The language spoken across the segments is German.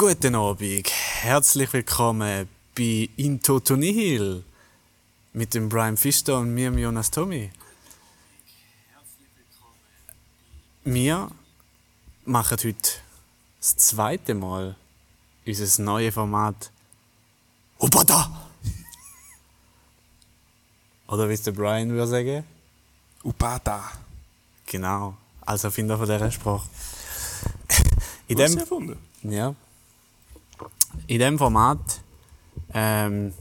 Guten Abend, herzlich willkommen bei Into to Nihil mit dem Brian Fister und mir, Jonas Tommy. Wir machen heute das zweite Mal unser neues Format Ubada! Oder wie es der Brian würde sagen? Upada. Genau, als Erfinder von dieser Sprache. In dem, erfunden. ja. In dem Format ähm,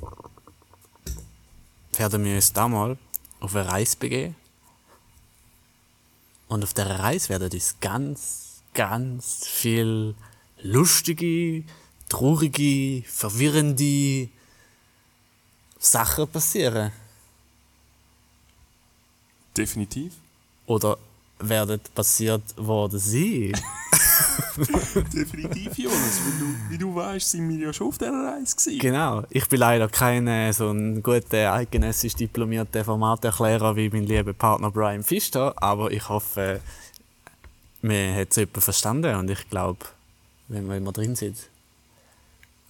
werden wir uns da mal auf eine Reise begeben. Und auf der Reise werden uns ganz, ganz viel lustige, traurige, verwirrende Sachen passieren. Definitiv. Oder werden passiert worden sein. Definitiv, Jonas. Wie du, wie du weißt, sind wir ja schon auf dieser Reise gewesen. Genau. Ich bin leider kein äh, so ein guter, eidgenössisch diplomierter Formaterklärer wie mein lieber Partner Brian Fischer, aber ich hoffe, man hat es jemand verstanden und ich glaube, wenn wir immer drin sind.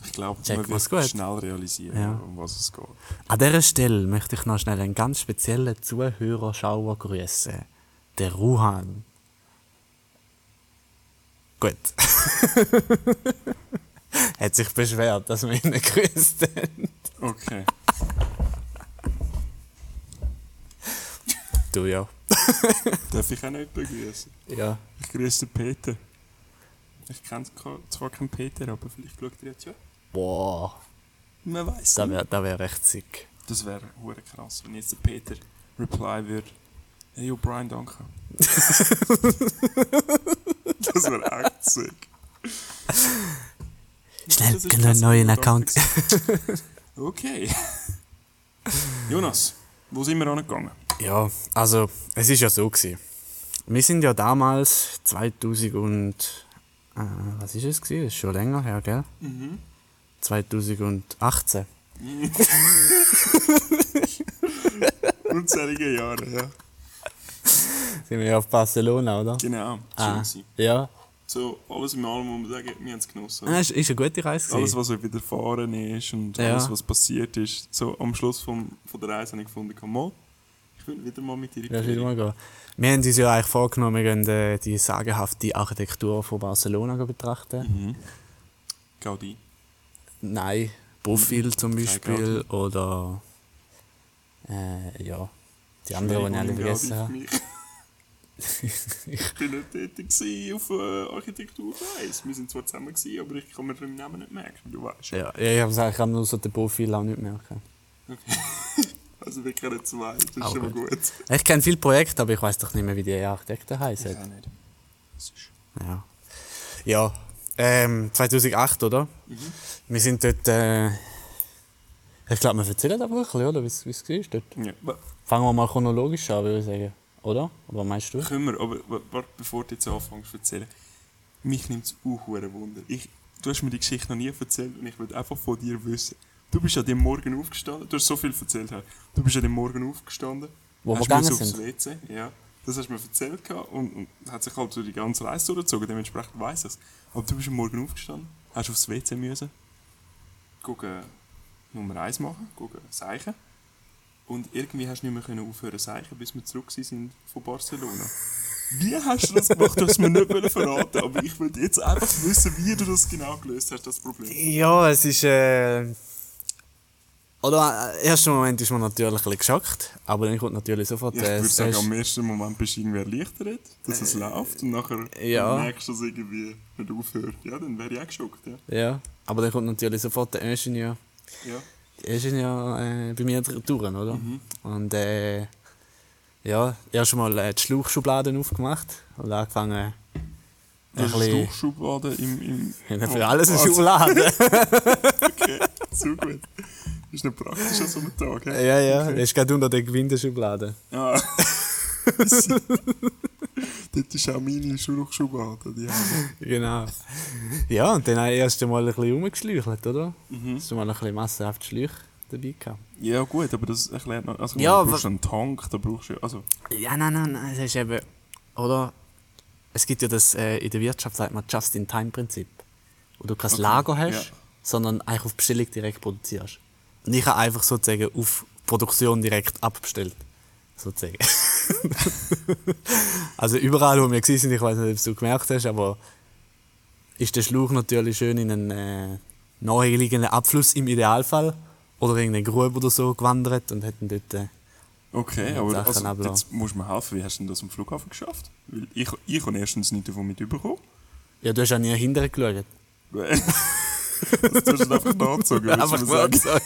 Ich glaube, man wird gut. schnell realisieren, Ja. um was es geht. An dieser Stelle möchte ich noch schnell einen ganz speziellen Zuhörer Schauer grüßen. Der Ruhan. Gut. hat sich beschwert, dass wir ihn nicht grüßt haben. Okay. Du ja. Darf ich auch nicht begrüßen? Ja. Ich grüße den Peter. Ich kenne zwar keinen Peter, aber vielleicht schaut er jetzt ja. Boah. Man weiß Das wäre das wär echt sick. Das wäre hure krass, wenn jetzt der Peter reply würde. Hey, Brian, danke. das echt sick. Schnell, Das ist geh noch einen neuen Account. Okay. Jonas, wo sind wir angegangen? Ja, also es ist ja so gewesen. Wir sind ja damals 2000 und äh, was ist es gewesen? Das ist schon länger her, gell? Mhm. 2018. Unzählige Jahre, ja. Sind wir ja auf Barcelona, oder? Genau, schön Ah, gewesen. ja. So, alles in allem muss man sagen, wir haben es genossen. Ah, ist, ist eine gute Reise Alles, was euch widerfahren ist und Ja. alles, was passiert ist. So, am Schluss vom, von der Reise habe ich gefunden, komm mal, ich will wieder mal mit dir Ja, wieder mal gehen. Wir haben uns ja eigentlich vorgenommen, wir gehen äh, die sagenhafte Architektur von Barcelona betrachten. Mhm. Gaudi. Nein, Profil zum Beispiel oder äh, ja, die anderen, die ich alle vergessen habe. Ich bin nicht tätig auf äh, Architekturreise. Wir sind zwar zusammen, gewesen, aber ich kann mir den Namen nicht merken, du weißt. Ja, ja ich habe es eigentlich nur so den Profil auch nicht merken. Also wir kennen zwei, das ist Auch schon mal gut. gut. Ich kenne viele Projekte, aber ich weiß doch nicht mehr, wie die Architekten heißen. auch nicht. Das ist Ja. Ja. Ähm, 2008, oder? Wir sind dort. Äh, ich glaube, wir erzählen einfach ein bisschen, oder? Wie es war dort. ja. Fangen wir mal chronologisch an, würde ich sagen. Oder? Oder was meinst du? Können wir, aber wa- warte, bevor du jetzt anfängst zu erzählen. Mich nimmt es auch Wunder. Ich, du hast mir die Geschichte noch nie erzählt und ich will einfach von dir wissen. Du bist an dem Morgen aufgestanden, du hast so viel erzählt. Du bist an dem Morgen aufgestanden. Wo wir hast gegangen müssen sind. aufs WC, ja. Das hast du mir erzählt gehabt und, und hat sich halt so die ganze Reise durchgezogen, dementsprechend weiss ich es. Aber du bist am Morgen aufgestanden, hast aufs WC müssen, gucken, Nummer 1 machen, gucken, Seichen. Und irgendwie hast du nicht mehr können aufhören Seichen, bis wir zurück sind von Barcelona. Wie hast du das gemacht? Du hast mir nicht wollen verraten, aber ich will jetzt einfach wissen, wie du das genau gelöst hast, das Problem. Ja, es ist. Äh, oder äh, im ersten Moment ist man natürlich ein bisschen geschockt, aber dann kommt natürlich sofort Ja, ich äh, würde sagen, am ersten Moment bist du irgendwie erleichtert, dass es läuft und nachher ja. merkst du, dass es irgendwie nicht aufhört. Ja, dann wäre ich auch geschockt, ja. Ja, aber dann kommt natürlich sofort der Ingenieur. ja. Der Ingenieur äh, bei mir durch, oder? Mhm. Und äh, ja, erst mal äh, die Schlauchschubladen aufgemacht und angefangen. Ein ist bisschen, Durchschublade im... im Ja, für alles eine Schublade. Okay, so gut. Ist nicht praktisch an so einem Tag, hä? ja, ja, das ist gerade unter der Gewindeschublade. Ah. Dort ist auch meine haben Genau. Ja, und dann habe ich erst einmal ein bisschen rumgeschläuchelt, oder? Mhm. Hast du mal ein bisschen massenhaft Schläuche dabei gehabt? Ja gut, aber das erklärt noch... Also, Ja, du brauchst einen Tank, da brauchst du... Also, Ja, nein, nein, nein, es ist eben, oder? Es gibt ja das, äh, in der Wirtschaft sagt man Just-in-Time-Prinzip. wo du kein Okay, Lager hast, ja. sondern eigentlich auf Bestellung direkt produzierst. Und ich habe einfach sozusagen auf Produktion direkt abbestellt. Sozusagen. also überall, wo wir waren, sind, ich weiß nicht, ob du gemerkt hast, aber ist der Schlauch natürlich schön in einen äh, naheliegenden Abfluss im Idealfall oder in eine Grube oder so gewandert und hätten dort äh, Okay, Ja, aber also, ablassen. jetzt musst du mir helfen, wie hast du denn das am Flughafen geschafft? Weil ich, ich habe erstens nicht davon mitbekommen. Ja, du hast auch nie hinterher geschaut. das tust du einfach nachgezogen, würdest Einfach mal sagen.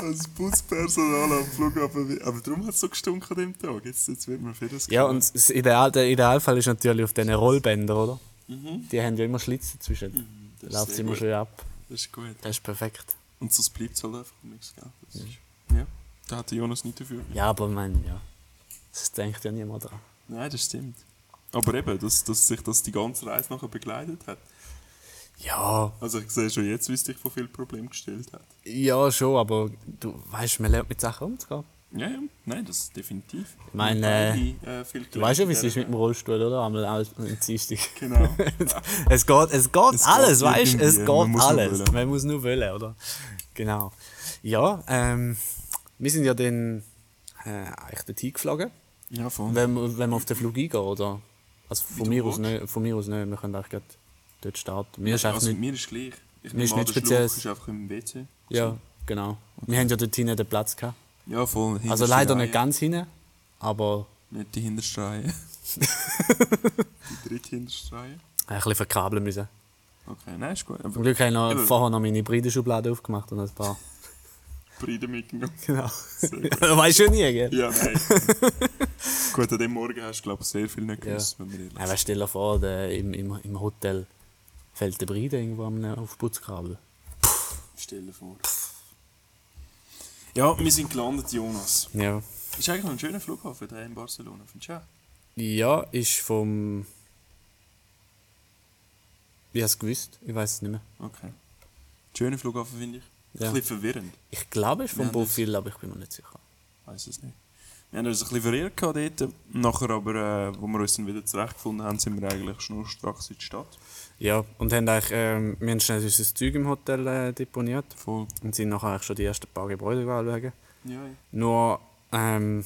Als Buspersonal am Flughafen. Aber darum hat es so gestunken an dem Tag. Jetzt, jetzt wird mir vieles Ja, und das Ideal, der Idealfall ist natürlich auf diesen Rollbändern, oder? Die haben ja immer Schlitze dazwischen. Mhm, das ist Läuft immer gut. schön ab. Das ist gut. Das ist perfekt. Und sonst bleibt es halt einfach nichts, gell? Das ist, ja. Da hat der Jonas nicht dafür. Ja, aber ich meine, ja. Das denkt ja niemand dran. Nein, das stimmt. Aber eben, dass, dass sich das die ganze Reise nachher begleitet hat. Ja, Also ich sehe schon jetzt, wie es dich vor viel Problem gestellt hat. ja schon, aber du weißt, man lernt mit Sachen umzugehen. Ja, ja, nein, das definitiv. Ich meine, äh, viel Du weißt ja, wie es ist mit dem Rollstuhl, oder? Einmal alles in Dienstag. Genau. Es geht, es geht Es alles, geht weißt du? Es geht Man alles. Man muss nur wollen, oder? Genau. Ja, ähm, wir sind ja dann äh, eigentlich dorthin geflogen. Ja, voll. Wenn, wir- wenn wir auf den Flug eingehen, oder? Also von mir, aus nicht, von mir aus nicht, wir können eigentlich dort starten. Mir ist also nicht, mir ist gleich. Ich mir ist nicht speziell- ist einfach im WC. ja, genau. Wir haben ja dort hinten den Platz gehabt. Ja, voll. Also leider Reihe. nicht ganz hinten, aber Nicht die hinterste Reihe. die dritte hinterste Reihe. ein bisschen verkabeln müssen. Okay, nein, ist gut. Zum Glück habe ich noch, Eben. vorher noch meine Breidenschublade aufgemacht und ein paar. Bride mitgenommen. Genau. Weißt du ja nie, gell? Ja, nein. gut, an dem Morgen hast du, glaube ich, sehr viel nicht Ja. gewusst, wenn wir ehrlich Ja, aber stell dir vor, der, im, im, im Hotel fällt der Breide irgendwo am auf Putzkabel. Stell dir vor. Ja, wir sind gelandet, Jonas. Ja. Ist eigentlich noch ein schöner Flughafen da in Barcelona, findest du auch? Ja, ist vom. Wie hast du gewusst? Ich weiß es nicht mehr. Okay. Schöner Flughafen, finde ich. Ja. Ein bisschen verwirrend. Ich glaube, es ist vom Profil, aber ich bin mir nicht sicher. weiß es nicht. Wir haben uns ein bisschen verirrt dort. Nachher aber, äh, wo wir uns dann wieder zurechtgefunden haben, sind wir eigentlich schnurstracks in die Stadt. Ja, und haben eigentlich, ähm, wir haben schnell unser Zeug im Hotel äh, deponiert Voll. und sind nachher eigentlich schon die ersten paar Gebäude anschauen. Ja, ja. Nur, ähm,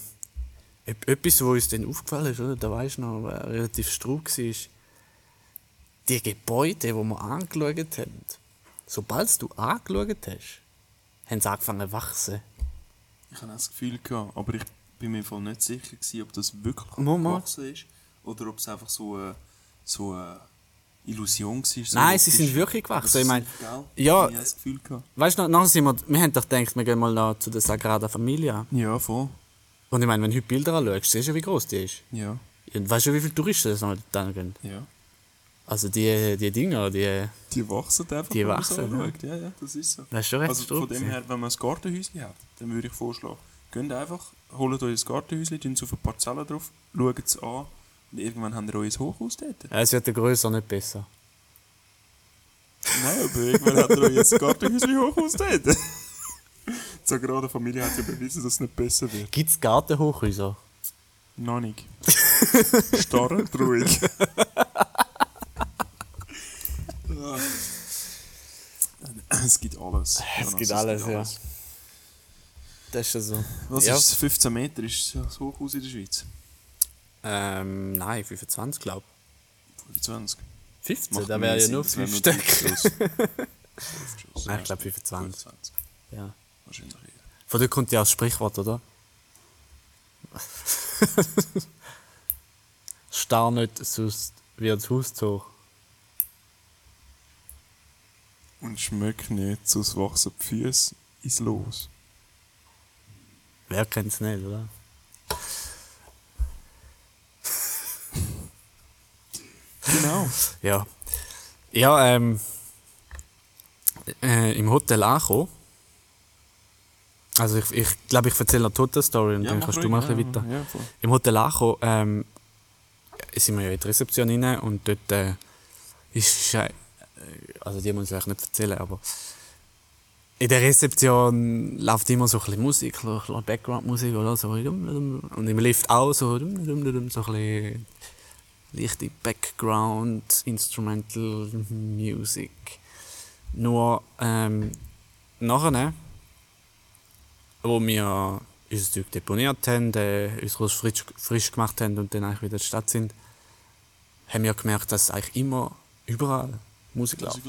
etwas, was uns dann aufgefallen ist, oder? da weisst du noch, relativ straub war, ist, die Gebäude, die wir angeschaut haben, sobald du angeschaut hast, haben sie angefangen zu wachsen. Ich hatte das Gefühl, gehabt, aber ich bin mir voll nicht sicher, gewesen, ob das wirklich gewachsen ist oder ob es einfach so eine, so eine Illusion war. So Nein, sie sind wirklich gewachsen. Ich meine, ja- Ich habe das Gefühl gehabt. Weißt du, nachher sind wir, wir haben doch gedacht, wir gehen mal noch zu der Sagrada Familia. Ja, voll. Und ich meine, wenn du heute Bilder anschaust, siehst du, wie groß die ist. Ja, Und weißt du, wie viele Touristen das noch da gehen? ja. Also die, die Dinger, die, Die wachsen einfach, Die wachsen, so ja. Ja, ja, das ist so. das ist schon recht Also von dem her, wenn man ein Gartenhäuschen hat, dann würde ich vorschlagen, geht einfach, holt euch ein Gartenhäuschen, tun auf eine Parzelle drauf, schaut es an und irgendwann habt ihr euer Hochhaus dort. Es wird der grösser nicht besser. Nein, aber irgendwann habt ihr euer Gartenhäuschen Hochhaus dort. So gerade Familie hat ja bewiesen, dass es nicht besser wird. Gibt es Gartenhochhäuser? Noch nicht. Starrend ruhig. es gibt alles. Es gibt alles, ja. Das ist schon so. Was ja. ist es? 15 Meter ist das Hochhaus in der Schweiz? Ähm, nein, 25 glaube 25. ich. 15, Macht da mehr wäre ja nur das wäre 5 nur Stück. Nein, ich glaube 25. 25. Ja. Wahrscheinlich eher. Von dort kommt ja das Sprichwort, oder? Starr nicht, sonst wird das Haus zu hoch. Und schmeckt nicht, sonst wachsen die Füße ins Los. Wer kennt es nicht, oder? Genau. Ja. Ja, ähm. Äh, Im Hotel angekommen. Also, ich glaube, ich, glaub, ich erzähle noch die Hotel-Story und dann kannst du mal ein bisschen weiter. Ja. Im Hotel angekommen, ähm, sind wir ja in die Rezeption rein und dort äh, ist. Äh, also, die muss ich eigentlich nicht erzählen, aber. In der Rezeption läuft immer so ein bisschen Musik, so ein bisschen Background-Musik oder so. Und im Lift auch so, so ein bisschen leichte Background, Instrumental Music. Nur ähm, nachher, wo wir unser Zeug deponiert haben, äh, uns frisch, frisch gemacht haben und dann eigentlich wieder in der Stadt sind, haben wir gemerkt, dass eigentlich immer überall Musik läuft.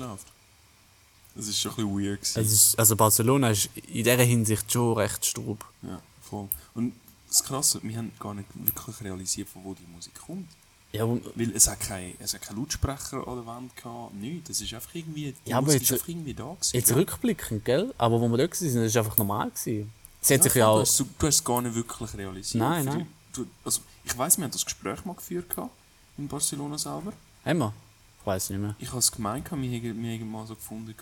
Das ist schon ein bisschen weird. Gewesen. Es ist, also Barcelona ist in dieser Hinsicht schon recht strub. Ja, voll. Und das Krasse, wir haben gar nicht wirklich realisiert, von wo die Musik kommt. Ja, und, Weil es hat keinen es keinen Lautsprecher an der Wand gehabt, nichts. Das ist einfach irgendwie, die Ja, aber Musik jetzt- ist einfach irgendwie da gewesen. jetzt gell? rückblickend, gell? Aber wo wir dort waren, das war einfach normal. Gewesen. Es hat sich voll, ja Du auch... hast, du hast es gar nicht wirklich realisiert. Nein, nein. Du, also, ich weiss, wir haben das Gespräch mal geführt gehabt, in Barcelona selber. Haben wir? Ich weiß nicht mehr. Ich habe es gemeint, wir haben, mal so gefunden,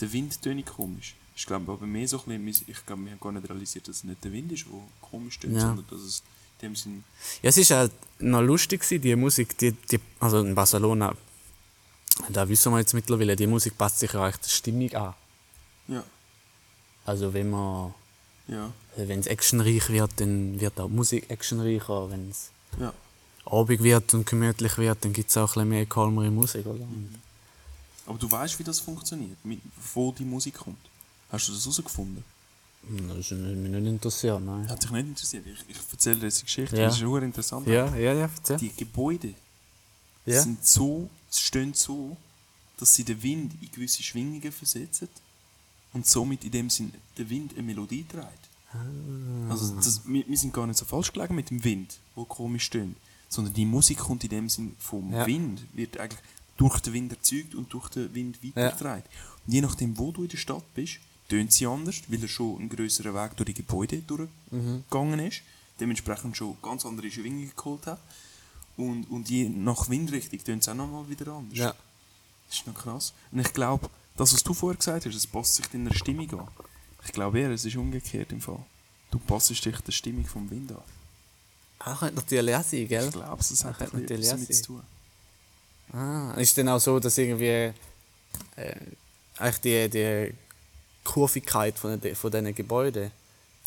der Wind tönt komisch. Ich glaube aber mehr so ein bisschen, ich glaube, wir haben gar nicht realisiert, dass es nicht der Wind ist, der komisch tönt, Ja. sondern dass es in dem Sinn... Ja, es war halt noch lustig, die Musik, die, die, also in Barcelona, da wissen wir jetzt mittlerweile, die Musik passt sich ja der Stimmung an. Ja, Also wenn man, ja, wenn es actionreich wird, dann wird auch die Musik actionreicher. Wenn es ja. Abig wird und gemütlich wird, dann gibt es auch ein bisschen mehr kalmere Musik, oder? Aber du weißt, wie das funktioniert, wo die Musik kommt. Hast du das herausgefunden? Das ist mich nicht interessiert, nein. Hat dich nicht interessiert. Ich, ich erzähle dir jetzt eine Geschichte, Ja. das ist sehr interessant. Ja, ja, ja, erzähl. Die Gebäude Ja. sind so, stehen so, dass sie den Wind in gewisse Schwingungen versetzen und somit in dem Sinn der Wind eine Melodie trägt. Ah. Also das, wir, wir sind gar nicht so falsch gelegen mit dem Wind, wo komisch stöhnt, sondern die Musik kommt in dem Sinn vom Ja. Wind, wird eigentlich durch den Wind erzeugt und durch den Wind weitergetragen. Und je nachdem, wo du in der Stadt bist, tönt sie anders, weil er schon einen größeren Weg durch die Gebäude durchgegangen ist, dementsprechend schon ganz andere Schwingungen geholt hat. Und, und je nach Windrichtung tönt es auch nochmal wieder anders. Ja. Das ist noch krass. Und ich glaube, das, was du vorher gesagt hast, das passt sich deiner Stimmung an. Ich glaube eher, es ist umgekehrt im Fall. Du passt dich der Stimmung vom Wind an. Ah, könnte natürlich auch sein, gell? Ich glaube, es hat Könnte ein bisschen natürlich auch zu tun. Ah, ist dann auch so, dass irgendwie äh, eigentlich die, die Kurvigkeit von, den, von diesen Gebäuden,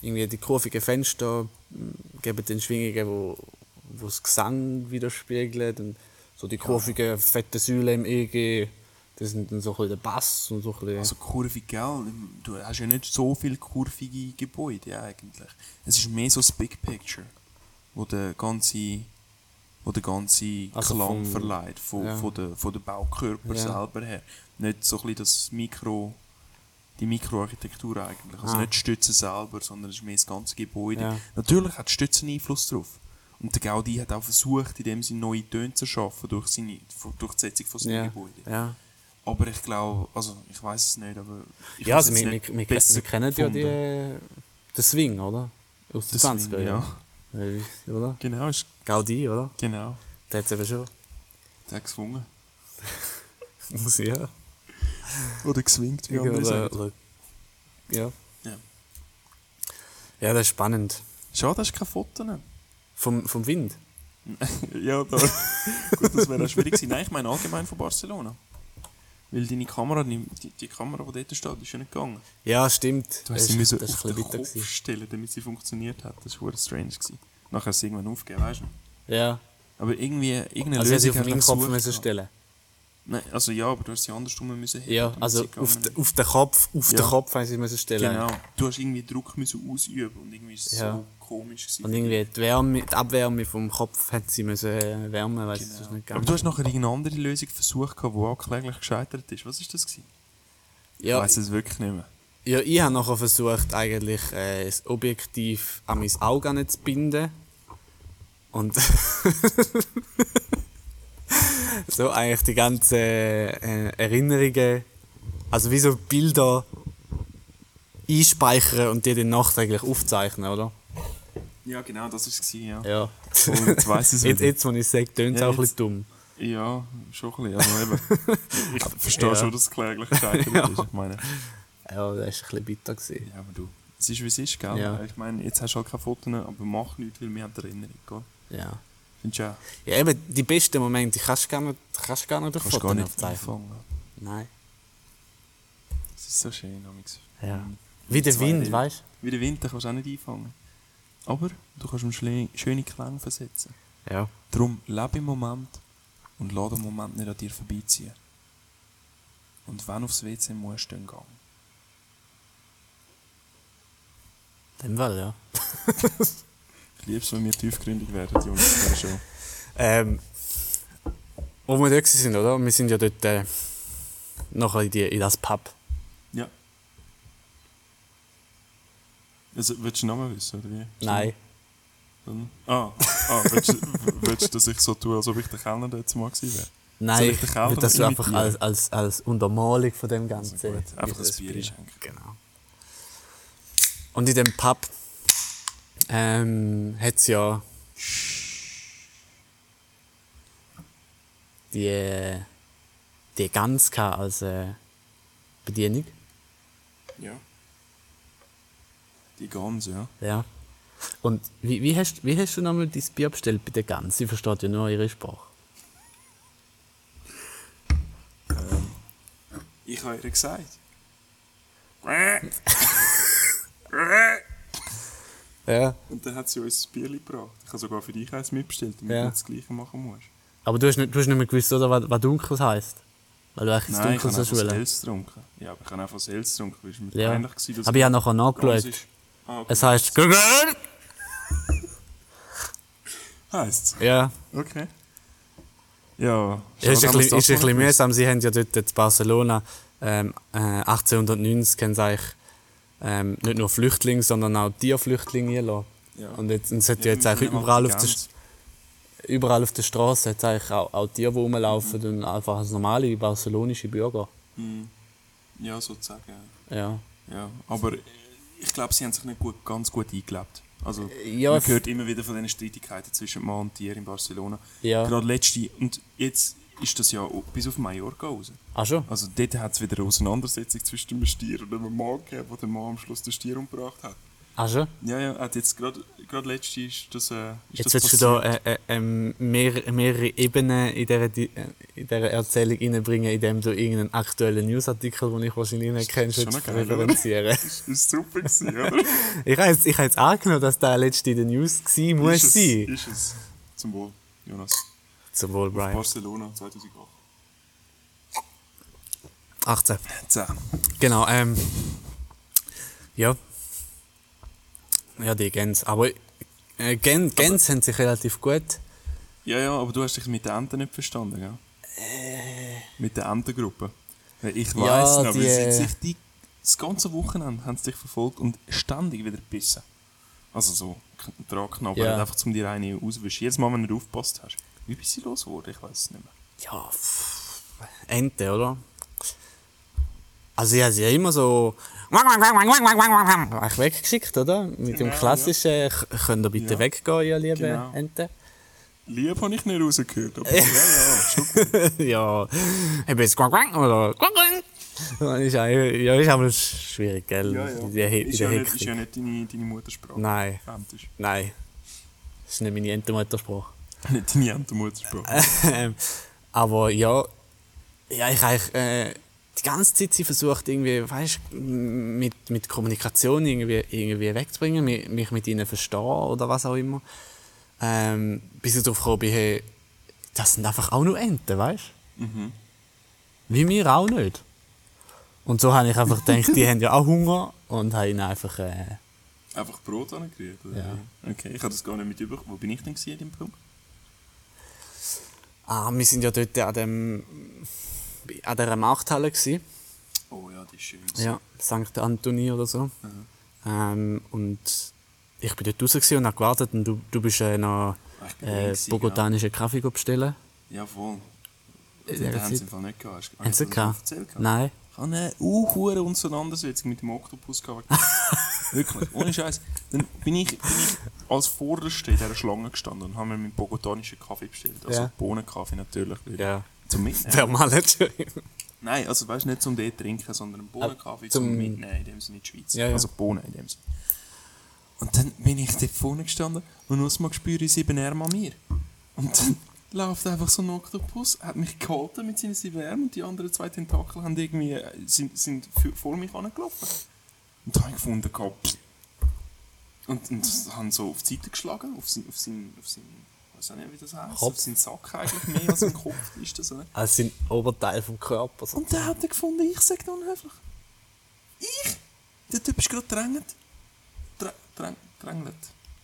irgendwie die kurvigen Fenster mm, geben den Schwingungen, wo, wo das Gesang widerspiegelt und so die kurvigen fetten Säulen im EG, das sind dann so ein bisschen der Bass und so ein bisschen... Also kurvig, gell? Du hast ja nicht so viele kurvige Gebäude eigentlich. Es ist mehr so das Big Picture, wo der ganze, wo der ganze Also Klang vom- verleiht, von, ja. von, der, von der Baukörper Ja. selber her. Nicht so ein das Mikro, die Mikroarchitektur eigentlich. Also Ah. nicht die Stütze selber, sondern es ist mehr das ganze Gebäude. Ja. Natürlich hat die Stütze einen Einfluss drauf. Und der Gaudi hat auch versucht, in dem Sinne neue Töne zu schaffen durch, seine, durch die Setzung von seinem Gebäude. Aber ich glaube, also ich weiß es nicht, aber ich ja, also wir, wir, nicht wir, wir kennen ja die, den Swing, oder? Aus den Das 20er Swing, Jahren. Ja. Oder? Genau, ist, Gaudi, oder? genau. Der hat es eben schon. Der hat gezwungen. Muss ich ja. Oder geswingt, wie andere sagen. oder, ja. Ja. Ja, das ist spannend. Schade, hast du keine Fotos. Vom, vom Wind. ja, da. Gut, das wäre schwierig gewesen. Nein, ich meine allgemein von Barcelona. Weil deine Kamera, die, die, Kamera, die dort steht, ist ja nicht gegangen. Ja, stimmt. Du das hast sie müssen auf den. Kopf gewesen. stellen, damit sie funktioniert hat. Das war strange. Gewesen. Nachher hast du sie irgendwann aufgegeben, weißt du? Ja. Aber irgendwie, irgendeine Also, Lösung sie auf meinen Kopf müssen stellen. Nein, also ja, aber du hast sie andersrum müssen heben, Ja, also auf, de, auf den Kopf, auf Ja. den Kopf haben sie müssen stellen. Genau. Du hast irgendwie Druck müssen ausüben und irgendwie ist es Ja. so komisch gewesen. Und irgendwie die, Wärme, die Abwärme vom Kopf hat sie müssen äh, wärmen, weil es Genau. sonst nicht Aber gegangen du hast nachher irgendeine andere Lösung versucht, gehabt, die auch kläglich gescheitert ist. Was ist das gewesen? Ich ja, weiß es wirklich nicht mehr. ja, ich habe nachher versucht, eigentlich äh, das Objektiv an mein Auge nicht zu binden. Und so eigentlich die ganzen äh, Erinnerungen, also wie so Bilder einspeichern und die dann nachträglich aufzeichnen, oder? Ja, genau, das war es, ja. Ja. Jetzt weiss ich es Jetzt, jetzt, wo ich es sage, tönt es Ja, auch ein bisschen dumm. Ja, schon ein bisschen. Also eben, ich verstehe Ja. schon, dass es kläglich gescheitert Ja. ist. Ich meine, Ja, das war ein bisschen bitter. Gewesen. ja, aber du, es ist wie es ist, gell? Ja. Ich meine, jetzt hast du halt keine Fotos, aber mach nichts, weil wir haben die Erinnerung, gell? Ja. Findest du auch? ja, eben, die besten Momente kannst du gar nicht, kannst du gar nicht Kannst du gar nicht aufzeichnen. einfangen. Nein. Das ist so schön, amigs. Ja. Wie der Wind, weißt Wie der Wind, den kannst du auch nicht einfangen. Aber du kannst ihm schle- schöne Klänge versetzen. Ja. Darum lebe im Moment und lass den Moment nicht an dir vorbeiziehen. Und wenn du aufs WC musst, dann geh. In dem Fall, ja. Es, wenn wir tiefgründig werden, Jungs, dieser Show. Ähm, wo wir dort sind, oder? Wir sind ja dort äh, nachher in, die, in das Pub. Ja. Also, willst du Namen wissen, oder wie? Nein. Dann, ah, ah willst, du- willst du, dass ich so tue, als ob ich der Kellner jetzt mal gewesen wäre? Nein, ich dass du einfach als, als, als Untermalung von dem Ganzen. Also gut, einfach ein Bier einschenken. Genau. Und in dem Pub ähm, hat es ja die, die Gans gehabt als äh, Bedienung. Ja. Die Gans, ja. Ja. Und wie, wie, hast, wie hast du nochmal dein Bier bestellt bei der Gans? Sie versteht ja nur ihre Sprache. Ich habe ihr gesagt. Ja. Und dann hat sie uns ein Bier gebracht. Ich habe sogar für dich eins mitbestellt, damit Ja. du nicht das Gleiche machen musst. Aber du hast nicht, du hast nicht mehr gewusst, oder, was, was Dunkles heisst. Weil du eigentlich Nein, ich habe. Sales getrunken. Ja, aber ich habe einfach Sales getrunken, weil es mir Ja. peinlich war, Aber ich habe nachher nachgeschaut. Ah, okay. Es heisst. Heisst's? Ja. Okay. Ja, Ja, ist, ein bisschen, ist ein mühsam. Sie haben ja dort in Barcelona ähm, äh, 1890 haben sie eigentlich, ähm, nicht nur Flüchtlinge, sondern auch Tierflüchtlinge gelassen. Ja. Und jetzt, und es hat Ja, jetzt eigentlich sind überall auf, der, überall auf der Straße hat's eigentlich auch, auch Tiere, die rumlaufen und einfach als normale barcelonische Bürger. Mhm. Ja, sozusagen. Ja. Ja, aber ich glaube, sie haben sich nicht gut, ganz gut eingelebt. Also, Ja, man hört immer wieder von diesen Streitigkeiten zwischen Mann und Tier in Barcelona. Ja. Gerade letzte, und jetzt ist das ja bis auf Mallorca raus. Ach schon? Also dort hat es wieder eine Auseinandersetzung zwischen dem Stier und dem Mann gegeben, wo der Mann am Schluss den Stier umgebracht hat. Ach schon? Ja, ja, hat jetzt gerade letzte ist das äh, ist Jetzt willst du da äh, äh, ähm, mehr, mehrere Ebenen in dieser, Di- äh, in dieser Erzählung reinbringen, indem du irgendeinen aktuellen Newsartikel, den ich wahrscheinlich nicht kennst, referenzieren. Das ist super gewesen, oder? Ich habe jetzt, ich jetzt angenommen, dass der letzte in den News gewesen muss ist sein. Es, ist es. Zum Wohl, Jonas. Zum Wohl, Auf Brian. Barcelona 2008. 18. 10. Genau, ähm. Ja. Ja, die Gänse. Aber äh, Gän, Gänse haben sich relativ gut. Ja, ja, aber du hast dich mit den Enten nicht verstanden, gell? Mit der Entengruppe. Ich Ja, weiss noch, die- weil sie sich die, das ganze Wochenende haben sie dich verfolgt und ständig wieder gebissen. Also so, knabbern, Ja. einfach um die eine auswischen. Jedes Mal, wenn du nicht aufgepasst hast. Wie bist du los geworden? Ich weiß es nicht mehr. Ja, Ente, oder? Also, habe sie ja immer so. weggeschickt, oder? Mit dem Genau, klassischen, "K- könnt ihr bitte Ja. weggehen, ihr lieben Genau. Ente? Lieb habe ich nicht rausgehört, aber ja, ja, schon gut. ja, eben jetzt quack quack oder quack quack. Das ist Ja, ist aber schwierig, gell? Ja, ja. He- in Ist ja nicht, ist ja nicht deine, deine Muttersprache. Nein, Fäntisch. nein. Das ist nicht meine Entenmuttersprache. Nicht deine Entenmuttersprache. Ähm, aber ja, ja, ich eigentlich äh, die ganze Zeit sie versucht irgendwie, weißt, mit, mit Kommunikation irgendwie, irgendwie wegzubringen, mich, mich mit ihnen verstehen oder was auch immer. Ähm, bis ich darauf gekommen bin, hey, das sind einfach auch nur Enten, weißt? Mhm. Wie wir auch nicht. Und so habe ich einfach gedacht, die haben ja auch Hunger und habe ihnen einfach. Äh, Einfach Brot angekriegt? Ja. Okay, ich habe das gar nicht mit über. Wo bin ich denn an dem Punkt? ah, wir sind ja dort an dem an dieser Markthalle gewesen. Oh ja, die ist schön. Ja, St. Anthony oder so. Ähm, und ich bin dort raus und habe gewartet und du, du bist äh, noch Ah, äh, drin gewesen, bogotanischen Kaffee bestellen. Ja, voll. In Den haben sie im Fall nicht gehabt. Haben sie gehabt? Nein. Ich habe eine uh, Auseinandersetzung mit dem Oktopus gehabt. Wirklich, ohne Scheiß. Dann bin ich, bin ich als Vorderste in dieser Schlange gestanden und haben mir meinen bogotanischen Kaffee bestellt. Also Ja. Bohnenkaffee natürlich. Ja. Zum Mitnehmen. Der Manager. Nein, also weißt du, nicht zum Tee trinken, sondern einen Bohnenkaffee Ah, zum, zum- Mitnehmen, in dem Sinne in die Schweiz. Ja, ja. Also Bohnen in dem Sinne. Und dann bin ich dort vorne gestanden und aus mal spüre ich sieben Arme an mir. Und dann läuft einfach so ein Oktopus, hat mich gehalten mit seinen sieben Armen und die anderen zwei Tentakel haben irgendwie, äh, sind, sind vor mich angelaufen. Und da habe ich gefunden, gehabt, und, und haben so auf die Seite geschlagen, auf, sein, auf, sein, auf seinen weiß auch nicht, wie das heißt. Kopf. Sein Sack eigentlich mehr als ein Kopf ist das, oder? Also sind Oberteil vom Körper. So. Und der hat er gefunden, ich sage unhöflich. Ich? Der Typ ist gerade drängend. Drä dräng drängelt.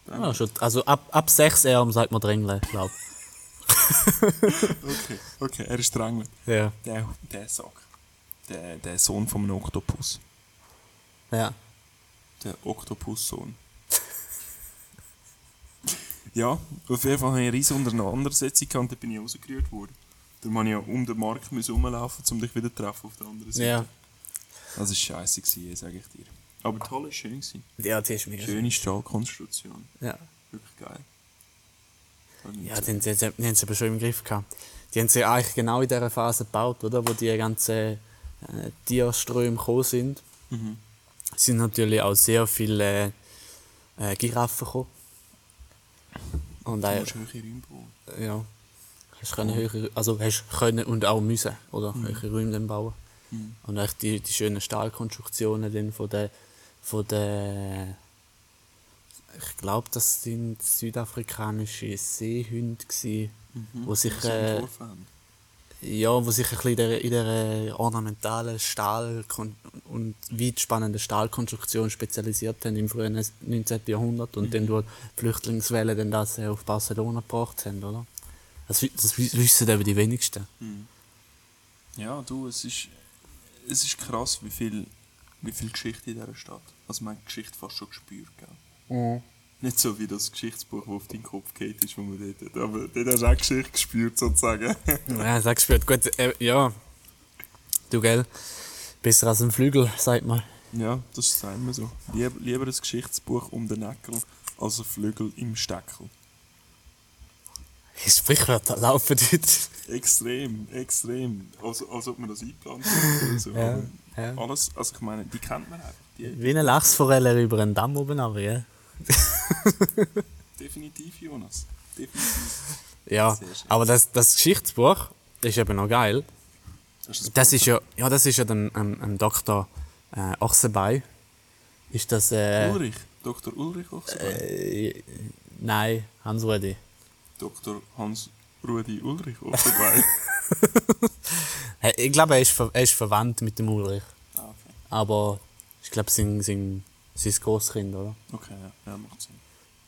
Drängelt. Ja, schon, also ab, ab 6 Jahren sagt man Drängle, glaube Okay, okay, er ist drängelt. ich. Ja. Der, der Sack. Der, der Sohn vom Oktopus. Ja. Der Oktopus-Sohn. Ja, auf jeden Fall habe ich eine riesige Auseinandersetzung gehabt, da bin ich rausgerührt worden. Da musste ich ja um den Markt müssen rumlaufen, um dich wieder zu treffen auf der anderen Seite. Ja. Das war scheiße, sage ich dir. Aber toll war schön. Gewesen. Ja, die ist mega schön. Schöne Stahlkonstruktion. Ja. Wirklich geil. Ja, so- die, haben sie- die, die haben sie aber schon im Griff gehabt. Die haben sie eigentlich genau in dieser Phase gebaut, oder? Wo die ganzen äh, Tierströme gekommen sind. Mhm. Es sind natürlich auch sehr viele äh, Giraffen gekommen. Und Du musst höhere Räume bauen. ja, hast können höhere, also hast können und auch müssen, oder? Höhere Räume dann bauen. Mhm. Und echt die, die schönen Stahlkonstruktionen dann von der, von der ich glaube, das sind südafrikanische Seehunde gewesen, wo sich, äh. Ja, wo sich ein bisschen in der, in der ornamentalen Stahl- und weit spannenden Stahlkonstruktion spezialisiert haben im frühen 19. Jahrhundert und dann durch die Flüchtlingswelle dann das auf Barcelona gebracht haben, oder? Das, das wi- wissen eben die wenigsten. Ja, du, es ist, es ist krass, wie viel, wie viel Geschichte in dieser Stadt. Also man hat die Geschichte fast schon gespürt, gell? Nicht so wie das Geschichtsbuch, das auf deinen Kopf geht ist, wo man dort hat. Aber dort hast du auch Geschichte gespürt, sozusagen. Ja, sag gespielt. Gut, äh, ja. Du, gell? Besser als ein Flügel, sagt man. ja, das sagen wir so. Lieber, lieber ein Geschichtsbuch um den Neckel als ein Flügel im Steckel. Die Sprichwörter laufen dort. Extrem, extrem. Als, als ob man das eingeplant hat. oder so. Ja, Aber ja. Alles, also ich meine, die kennt man einfach. Die, Wie eine Lachsforelle über einen Damm oben runter, ja? Definitiv, Jonas. Definitiv. Ja, aber das, das Geschichtsbuch das ist eben noch geil. Hast du Das ist ja, ja, das ist ja dann ein, ein Dr. Äh, Ochsenbein. Ist das, äh, Ulrich, Dr. Ulrich Ochsenbein. äh, nein, Hans-Rudi. Dr. Hans-Rudi Ulrich Ochsenbein. Ich glaube, er ist, er ist verwandt mit dem Ulrich. ah, okay. Aber ich glaube, sein, sein, sein Großkind, oder? Okay, ja, ja macht Sinn.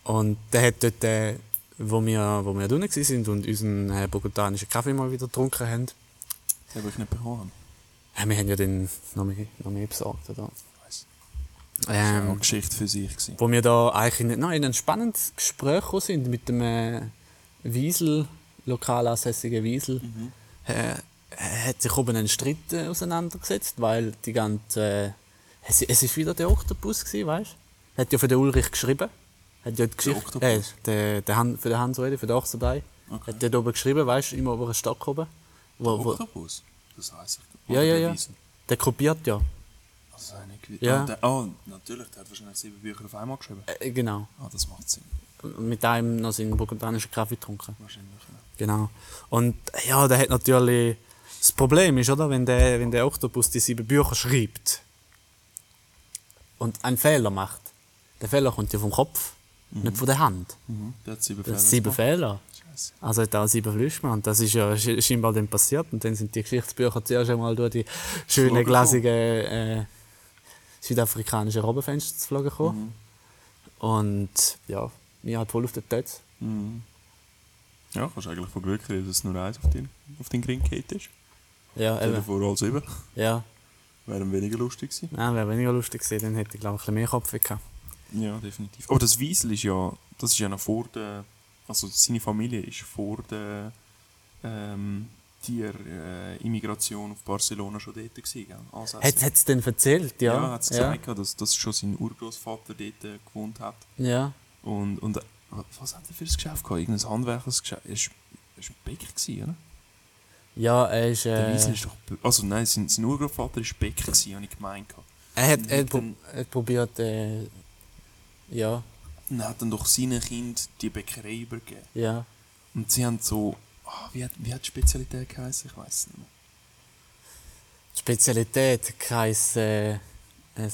Und der hat dort, äh, wo wir, wo wir drinnen waren und unseren äh, bogotanischen Kaffee mal wieder getrunken haben, Den will ich nicht bekommen. ja, wir haben ja dann noch mehr, noch mehr besorgt, oder? Das war auch Ähm, eine Geschichte für sich. Gewesen. wo wir da eigentlich in, nein, in ein spannendes Gespräch sind mit dem äh, Wiesel, lokal ansässigen Wiesel. Äh, er hat sich oben einen Streit äh, auseinandergesetzt, weil die ganze. Es, ist wieder der Oktopus, gewesen, weißt du? Hat ja für den Ulrich geschrieben. Hat ja die Geschichte, Oktopus? äh, der, der Han, für den Hans Rede, für den Ochsenbein. Okay. Hat dort oben geschrieben, weißt du, im oberen Stock oben. Wo, wo, Oktopus? Das heisst ich. ja, ja, der ja. Der kopiert ja. Also, das habe ich nicht gewusst. Ja. Ah, der, oh, natürlich, der hat wahrscheinlich sieben Bücher auf einmal geschrieben. Äh, genau. Ah, das macht Sinn. Mit einem noch seinen bogotanischen Kaffee getrunken. Wahrscheinlich. Ja. Genau. Und ja, der hat natürlich. Das Problem ist, oder, wenn der, wenn der Oktopus die sieben Bücher schreibt und einen Fehler macht, der Fehler kommt ja vom Kopf, nicht von der Hand. Mhm. Der hat sieben Fälle sieben. Fehler. Scheiße. Also hat er sieben Flüsse Und das ist ja sch- scheinbar dann passiert. Und dann sind die Geschichtsbücher zuerst einmal durch die schönen, glasigen äh, südafrikanischen Robbenfenster zu fliegen gekommen. Und ja, mir hat voll auf den Tötz. Mhm. Ja, kannst eigentlich von Glück reden, dass nur eins auf den, auf den Ring geht ist. Ja, eben. vor, all sieben. Ja, Wäre weniger lustig gewesen. Nein, wäre weniger lustig gewesen, dann hätte ich glaube ich ein bisschen mehr Kopf gehabt. Ja, definitiv. Aber das Wiesel ist ja, das ist ja noch vor der, also seine Familie ist vor der ähm, Tier-Immigration auf Barcelona schon dort gewesen, gell? Ansässig. Hat es denn erzählt? Ja. ja, hat es ja. gesagt, dass, dass schon sein Urgroßvater dort äh, gewohnt hat. Ja. Und, und äh, was hat er für ein Geschäft gehabt? Irgendein Handwerkersgeschäft? Er war war Bäcker, oder? Ja, er ist. Der Äh, Wiesel ist doch... Also nein, sein, sein Urgroßvater war Bäcker, gewesen, habe ich gemeint. er hat, er hat, pro, Dann- er hat probiert. Äh, ja, Und er hat dann doch seinen Kind die Bäckerei übergeben. ja. Und sie haben so... ah, wie, hat, wie hat die Spezialität geheißen? Ich weiß nicht mehr. Die Spezialität heisst äh, ein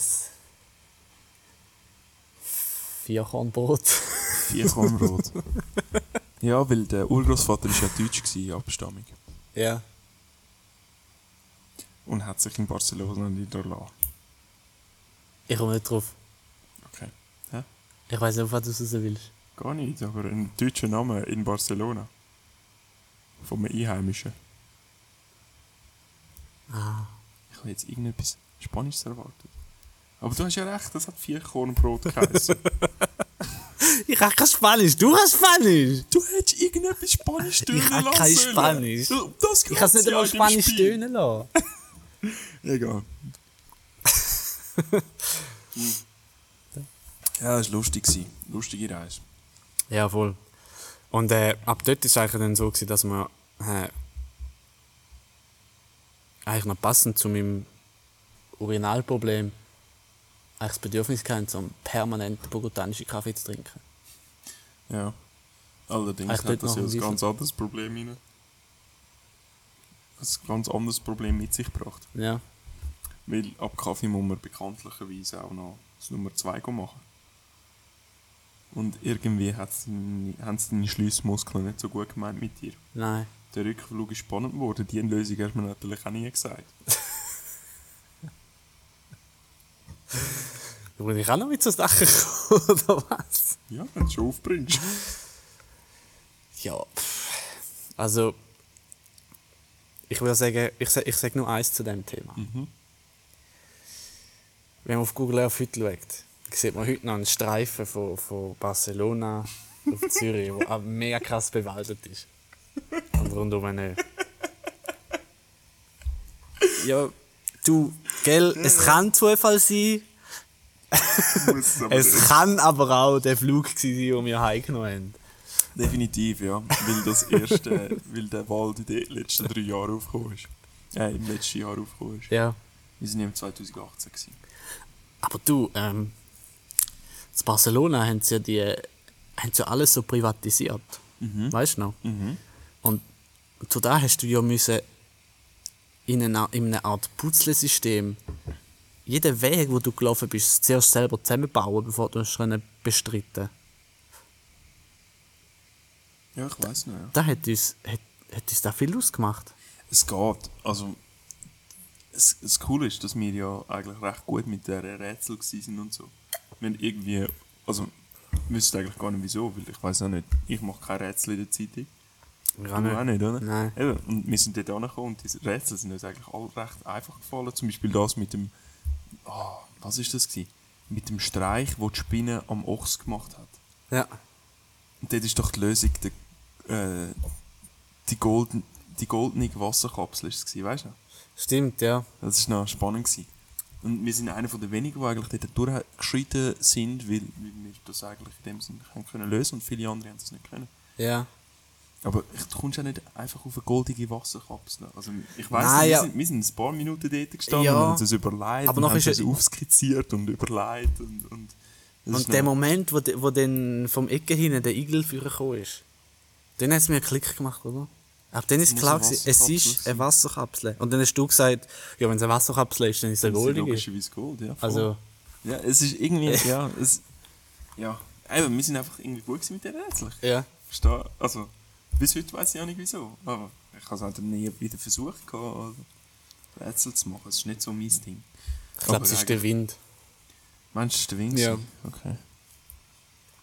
Vierkornbrot. Vierkornbrot. Ja, weil der Urgroßvater ist ja deutsch gewesen, Abstammung. Ja. Und hat sich in Barcelona niedergelassen. Ich komme nicht drauf. Okay. Hä? Ich weiß nicht, was du raus willst. Gar nicht, aber ein deutscher Name in Barcelona. Von einem Einheimischen. Ah. Ich habe jetzt irgendetwas Spanisches erwartet. Aber du hast ja recht, das hat vier Kornbrot geheißen. Ich habe kein Spanisch, du hast Spanisch! du hättest irgendetwas Spanisch tönen Ich habe lassen kein. Spanisch. Das Ich kann es nicht einmal Spanisch tönen lassen. Egal. Ja, das war lustig. Lustige Reise. Ja, voll. Und äh, ab dort war es eigentlich dann so, gewesen, dass wir äh, eigentlich noch passend zu meinem Urinalproblem eigentlich das Bedürfnis so einen permanenten bogotanischen Kaffee zu trinken. Ja. Allerdings Eigentlich hat das ja ein ganz anderes Problem rein. Ein ganz anderes Problem mit sich gebracht. Ja. Weil ab Kaffee muss man bekanntlicherweise auch noch das Nummer 2 machen. Und irgendwie haben es deine Schließmuskeln nicht so gut gemeint mit dir. Nein. Der Rückflug ist spannend geworden. Die Lösung hast du mir natürlich auch nie gesagt. Da bin ich auch noch mit so Sachen gekommen, oder was? Ja, wenn du schon aufbringst. Ja, also ich würde sagen, ich, sa- ich sage nur eins zu dem Thema. Mhm. Wenn man auf Google Earth heute schaut, sieht man heute noch einen Streifen von, von Barcelona auf Zürich, der auch mega krass bewaldet ist. Und rundum nicht. Ja, du, gell, es kann Zufall sein, es kann aber auch der Flug sein, den wir heimgenommen haben. Definitiv, ja. Weil das erste, weil der Wald in den letzten drei Jahren aufgekommen ist. Äh, im letzten Jahr aufgekommen ist. Ja. Wir sind ja im 2018 gewesen. Aber du, ähm, in Barcelona haben sie ja die, haben sie ja alles so privatisiert. Weißt du noch? Mhm. Und zu da hast du ja müssen in einer, in einer Art Puzzlesystem jeden Weg, wo du gelaufen bist, zuerst selber zusammenbauen, bevor du es können bestreiten. Ja, ich weiß nicht. Ja. Da hat uns, hat, hat uns da viel ausgemacht. Es geht. Also, es, das Coole ist, dass wir ja eigentlich recht gut mit der Rätsel waren und so. Wir haben irgendwie, also, ich wüsste eigentlich gar nicht wieso, weil ich weiß auch nicht, ich mache kein Rätsel in der Zeitung. Ja, Du auch nicht, oder? Nein. Eben, und wir sind dort angekommen und diese Rätsel sind uns eigentlich alle recht einfach gefallen. Zum Beispiel das mit dem, ah, was ist das gewesen? Mit dem Streich, wo die Spinne am Ochs gemacht hat. Ja. Und dort ist doch die Lösung der, äh, die, golden, die goldene Wasserkapsel, ist es gewesen, weißt du? Stimmt, ja. Das war noch spannend. Gewesen. Und wir sind einer von den wenigen, die eigentlich dort durchgeschritten sind, weil, weil wir das eigentlich in dem Sinne können lösen und viele andere haben es nicht können. Ja. Aber du kommst ja nicht einfach auf eine goldige Wasserkapsel. Also ich weiss Nein, nicht, wir, ja. sind, wir sind ein paar Minuten dort gestanden Ja. und haben das überlegt Aber und haben ist es aufskizziert und überlegt. Und, und, Und der Moment, wo, de- wo dann vom Ecke hinten der Igel vorgekommen ist, dann hat es mir einen Klick gemacht, oder? Aber dann ist klar, gewesen, es ist eine Wasserkapsel. Und dann hast du gesagt, ja, wenn es eine Wasserkapsel ist, dann ist es goldige. logischerweise Gold, ja. voll. Also, Ja, es ist irgendwie, ja, es, ja, eben, wir sind einfach irgendwie gut mit den Rätseln. ja. Verstehe? Also, bis heute weiß ich auch nicht wieso. Aber ich habe es halt nie wieder versucht, gehabt, also, Rätsel zu machen. Es ist nicht so mein Ding. Ich glaube, es ist der Wind. Meinst du, es ist der Wind? Ja. Okay.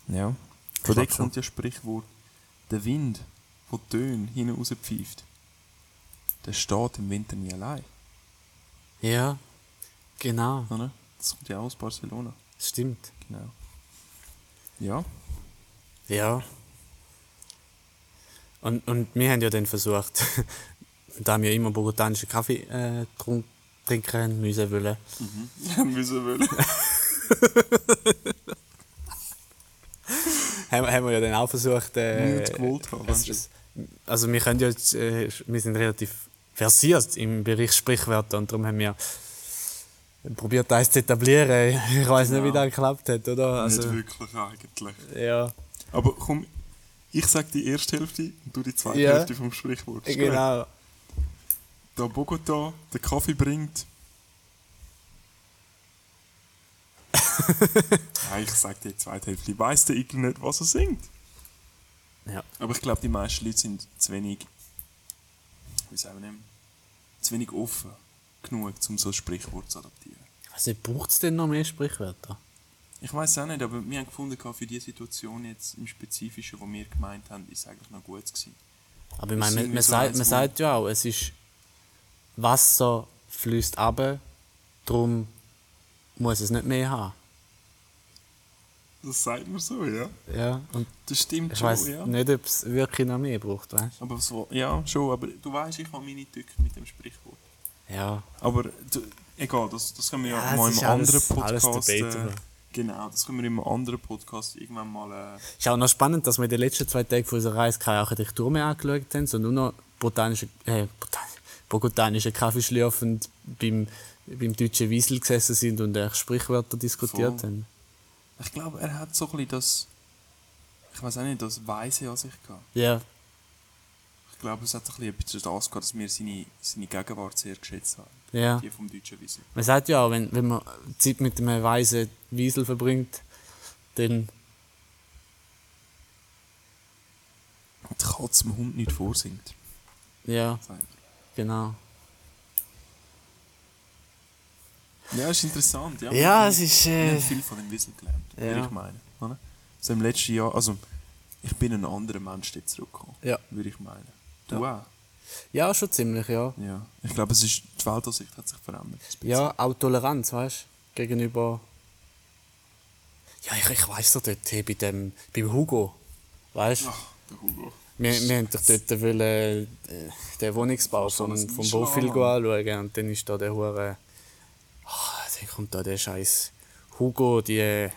Ja. Von schon. kommt ja Sprichwort, der Wind, der Töne hinten rauspfeift, der steht im Winter nie allein. Ja, genau. Oder? Das kommt ja auch aus Barcelona. Stimmt. Genau. Ja. Ja. Und, und wir haben ja dann versucht, da wir immer bogotanischen Kaffee äh, trunk, trinken haben, müssen wollen, Ja, müssen wollen. haben, haben wir ja dann auch versucht, äh, Nicht gewollt haben, es- also wir können ja jetzt, äh, wir sind relativ versiert im Bereich Sprichwörter und darum haben wir probiert, eins zu etablieren. Ich weiß nicht, wie Genau. das geklappt hat, oder? Also, nicht wirklich eigentlich. ja, Aber komm, ich sag die erste Hälfte und du die zweite Ja. Hälfte vom Sprichwort. Ist gut? genau. Da Bogota den Kaffee bringt. ja, ich sag dir die zweite Hälfte. Weiss der Igel nicht, was er singt? Ja. Aber ich glaube, die meisten Leute sind zu wenig, wie sagen wir, zu wenig offen genug, um so ein Sprichwort zu adaptieren. Also braucht es denn noch mehr Sprichwörter? Ich weiß auch nicht, aber wir haben gefunden, für die Situation jetzt im Spezifischen, die wir gemeint haben, ist es eigentlich noch gut gewesen. Aber ich meine, man, man, so sagt, man wo- sagt ja auch, es ist Wasser fließt ab, darum muss es nicht mehr haben. Das sagt man so, ja. Ja, und Das stimmt ich schon, weiß ja. nicht, ob es wirklich noch mehr braucht, weißt Aber so, ja, schon, aber du weißt, ich habe meine Tücke mit dem Sprichwort. Ja. Aber du, egal, das, das können wir ja, Ja, mal im alles- anderen alles Podcast. debatable. äh, genau, das können wir im anderen Podcast irgendwann mal. Äh, Ist auch noch spannend, dass wir in den letzten zwei Tagen von unserer Reise keine Architektur mehr angeschaut haben, sondern nur noch botanische, äh, botan botanische Kaffee schlürfend beim, beim deutschen Wiesel gesessen sind und echt Sprichwörter diskutiert Voll. haben. ich glaube, er hat so ein bisschen das. Ich weiß auch nicht, das Weise an sich gehabt. Ja, Ich glaube, es hat ein bisschen etwas das gehabt, dass wir seine, seine Gegenwart sehr geschätzt haben. Ja. Die vom deutschen Wiesel. Man sagt ja auch, wenn, wenn man Zeit mit einem weisen Wiesel verbringt, dann Die Katze dem Hund nicht vorsingt. ja, genau. Ja, ist interessant, ja. Ja, es ist, äh, haben viel von dem Wiesel gelernt, würde Ja. ich meinen. Oder? Also im letzten Jahr, also ich bin ein anderer Mensch dort zurückgekommen, Ja. würde ich meinen. Du auch? Ja, schon ziemlich, ja. Ja. Ich glaube, es ist, die Weltansicht hat sich verändert. Ja, auch Toleranz, weißt du, gegenüber. Ja, ich, ich weiss doch dort, hey, bei dem, beim Hugo, weißt du, Ach, der Hugo. wir, wir haben doch dort wollen, äh, den Wohnungsbau So vom, vom. Bofil anschauen und dann ist da der Hure. Ah, dann kommt da der scheiß Hugo, die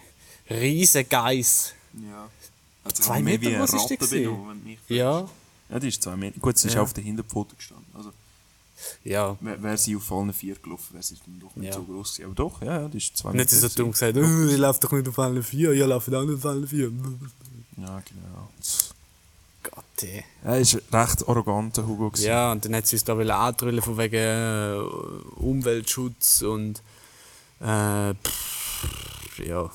riesen Geiss. Ja. Sich Zwei Meter groß ist fragst. Ja, Ja, die ist zwei Meter. Gut, sie ist Ja. auf der Hinterpfote gestanden. Also, ja. wäre wär sie auf allen vier gelaufen, wäre sie dann doch nicht Ja. so groß gewesen. Aber doch, ja, ja, die ist zwei Nicht so gewesen. dumm gesagt, oh, ich laufe doch nicht auf allen vier, ihr lauft auch nicht auf allen vier. Ja, genau. Gott, ey. Er ist recht arrogant, der Hugo. gewesen. Ja, und dann hat sie uns da wollen andrüllen von wegen äh, Umweltschutz und äh, pff, ja,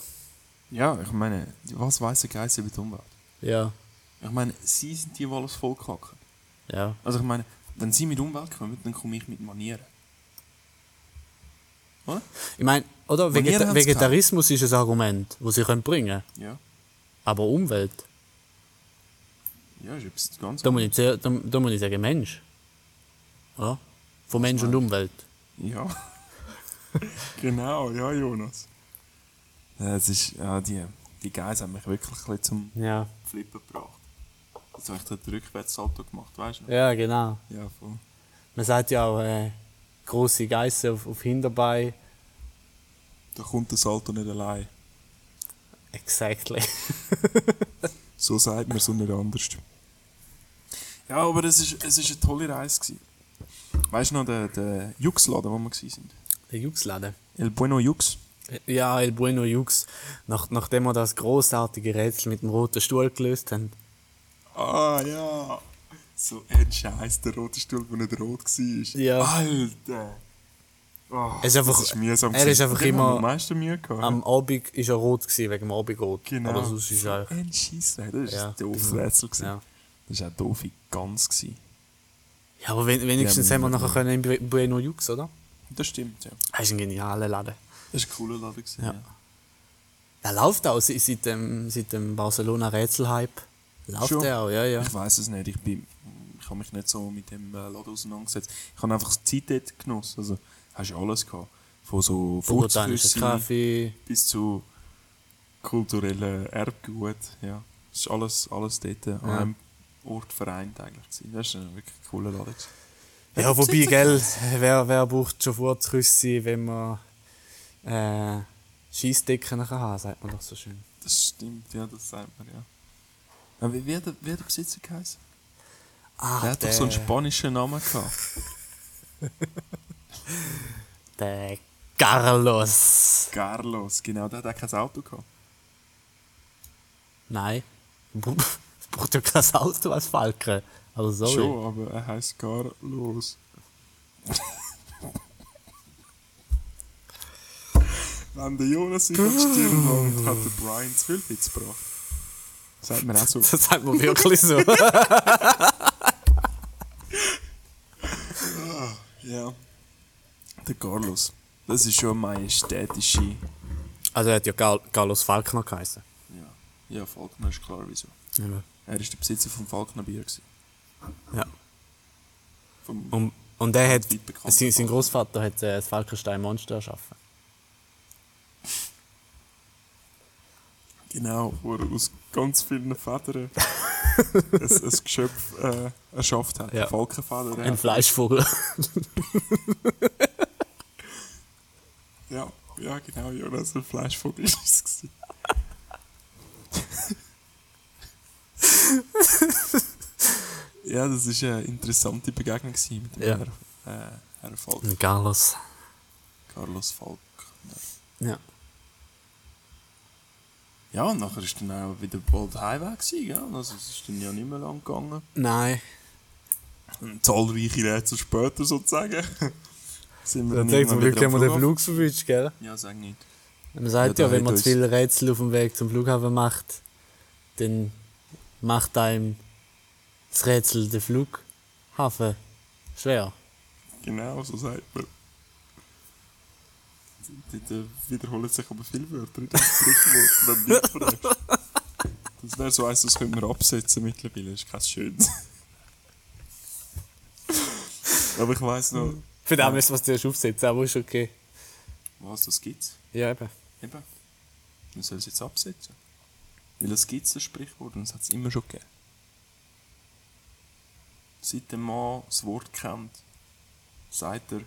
ja, ich meine, was weiss der Geiss über die Umwelt? ja, Ich meine, sie sind die, die alles vollkacken. ja. Also ich meine, wenn sie mit Umwelt kommen, dann komme ich mit Manieren. Oder? Ich meine, oder Vegeta Vegetarismus ist ein Argument, das sie können bringen Ja. aber Umwelt, Ja, ist etwas ganz da muss ich, da, da muss ich sagen Mensch. Ja? Von Mensch und Umwelt. Ja. genau, ja, Jonas. Es ist, ja, die, die Guys haben mich wirklich ein bisschen zum Ja. Flippen gebracht. Jetzt habe ich dort Rückwärtssalto gemacht, weißt du? Ja, genau. Ja, voll. Man sagt ja auch, äh, grosse Geissen auf, auf Hinterbein. Da kommt der Salto nicht allein. Exactly. So sagt man so nicht anders. Ja, aber es ist, es ist eine tolle Reise. Gewesen. Weißt du noch, der, der Jux-Laden, wo wir waren? Der Jux-Laden. El Bueno Jux. Ja, El Bueno Jux. Nach, nachdem wir das großartige Rätsel mit dem roten Stuhl gelöst haben. Ah, ja. So ein Scheiß, der rote Stuhl, der nicht rot war. Ja. Alter. Oh, Es ist einfach- das ist mühsam. er ist einfach immer am meisten Mühe gehabt. Am Abend war er rot, gewesen, wegen dem Abendrot. Genau. Aber sonst ist er ein Scheissdreck. Das war Ja, ein doofes mhm. Rätsel. gewesen. ja. Das war auch doofe Gans. gewesen. ja, aber wen- wenigstens Ja, haben wir nachher können Bu- Bueno Jux, oder? Das stimmt, ja. Das ist ein genialer Laden. Das war ein cooler Laden. Gewesen, Ja. ja. Der läuft auch seit, seit dem, seit dem Barcelona-Rätsel-Hype. Läuft Schon? der auch, ja, ja. Ich weiß es nicht. Ich, bin, ich habe mich nicht so mit dem äh, Laden auseinandergesetzt. Ich habe einfach die Zeit dort genossen. Also, hast du alles gehabt. Von so Kaffee. bis zu kulturellen Erbgut. Ja. Das ist alles, alles dort an Ja. einem Ort vereint eigentlich. gewesen. Das war ein wirklich cooler Laden. Ja, wobei, gell, wer, wer braucht schon Furzrüsse, wenn man äh, Scheissdecken kann haben, sagt man doch so schön. Das stimmt, ja, das sagt man, ja. Wie, wie, hat der, wie hat der Besitzer geheißen? Ah, Der hat doch so einen spanischen Namen gehabt. der Carlos. Carlos, genau, der hat auch kein Auto gehabt. Nein. Es braucht ja kein Auto als Falke. Also sorry. Schon, aber er heißt Carlos. Wenn der Jonas sich auf die Stirn langt, hat der Brian zu viel Witz gebracht. Sagt man auch so. Das sagt man wirklich so. ja. Der Carlos. Das ist schon eine majestätische. Also er hat ja Gal Carlos Falkner geheißen. Ja, ja Falkner ist klar wieso. Ja. Er war der Besitzer vom Falkner Bier. Gewesen. ja. Vom Und, und er hat, sein, sein Großvater hat äh, das Falkenstein Monster erschaffen. Genau, wo er aus ganz vielen Federn ein, ein Geschöpf äh, erschafft hat. Ja. Falkenfeder. Ein Fleischvogel. Ja, ja, genau, Jonas, ein Fleischvogel ist es. ja, das war eine interessante Begegnung mit dem Ja. Herr, äh, Herr Falk, Carlos. Carlos Falk. Ja. Ja, und nachher ist dann auch wieder bald Heimweg gewesen, gell? Also es ist dann ja nicht mehr lang gegangen. Nein. Und zahlreiche Rätsel später sozusagen. sind wir Dann dann zum Glück haben wir den. Flug verwünscht, gell? Ja, sag nicht. Man sagt Ja, ja, wenn man zu viele Rätsel auf dem Weg zum Flughafen macht, dann macht einem das Rätsel den Flughafen schwer. Genau, so sagt man. Dort wiederholen sich aber viele Wörter in dem Sprichwort, wenn du. Das wäre so eins, das könnte man absetzen mittlerweile, das ist kein schönes. aber ich weiss noch, Für den müssen wir es zuerst aufsetzen, aber ist okay. was, das gibt's. Ja, eben. Eben. Man soll es jetzt absetzen. Weil es gibt ein Sprichwort und es hat es immer schon gegeben. Seit der Mann das Wort kennt, sagt er,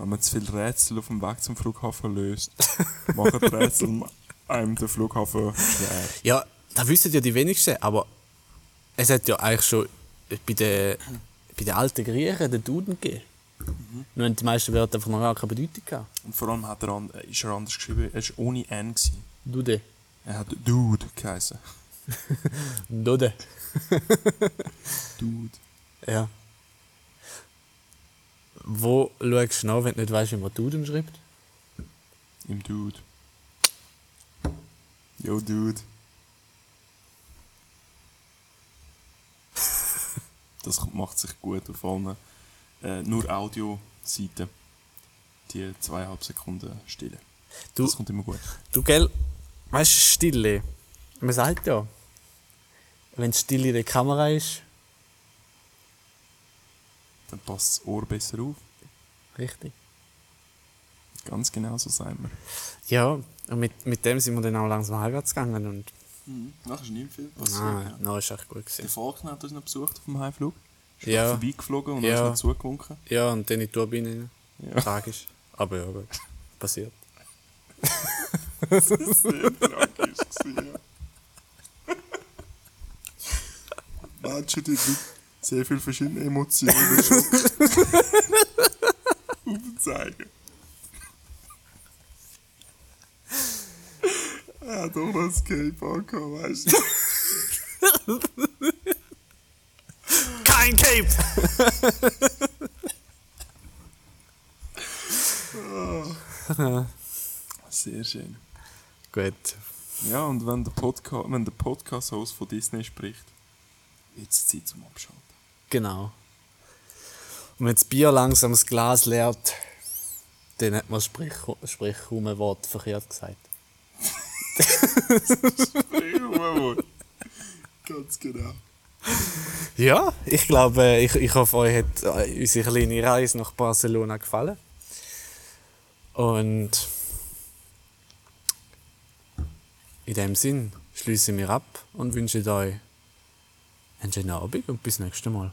wenn man zu viele Rätsel auf dem Weg zum Flughafen löst, machen die Rätsel einem den Flughafen schwer. Ja, das wissen ja die wenigsten, aber es hat ja eigentlich schon bei den, bei den alten Griechen den Duden gegeben. Nur haben die meisten Wörter einfach noch gar keine Bedeutung gehabt. Und vor allem hat er an, ist er anders geschrieben, er war ohne N. Gewesen. Dude. Er hat Dude geheißen. Dude. Dude. Ja. Wo schaust du nach, wenn du nicht weißt, wie man Duden schreibt? Im Dude. Yo, Dude. Das macht sich gut auf allen äh, nur Audio-Seiten. Die zweieinhalb Sekunden Stille. Du- Das kommt immer gut. Du, gell, weißt du, Stille. Man sagt ja, wenn Stille in der Kamera ist, Dann passt das Ohr besser auf. richtig. Ganz genau so sagen wir. Ja, und mit, mit dem sind wir dann auch langsam heimwärts gegangen und Mhm. Nachher ist nicht viel passiert. ah, ja. no, ist echt gut Der gewesen. Falkner hat uns noch besucht auf dem Heimflug. Ist Ja. vorbeigeflogen und Ja. uns noch zugewunken. Ja, und dann in die Turbine rein. Ja. Tragisch. Aber ja, gut. Passiert. Sehr tragisch gewesen, ja. Menschen, die sehr viel verschiedene Emotionen schon aufzeigen. Er hat doch noch Skateboard gehabt, weißt du? Kein Cape! Sehr schön. gut. Ja, und wenn der, Podca wenn der Podcast-Host von Disney spricht, es Zeit zum Abschalten. Genau. Und wenn das Bier langsam das Glas leert, dann hat man das Sprich, Sprich um ein Wort verkehrt gesagt. Ganz genau. Ja, ich glaube, ich, ich hoffe, euch hat äh, unsere kleine Reise nach Barcelona gefallen. Und in dem Sinn schließen wir ab und wünschen euch einen schönen Abend und bis nächstes Mal.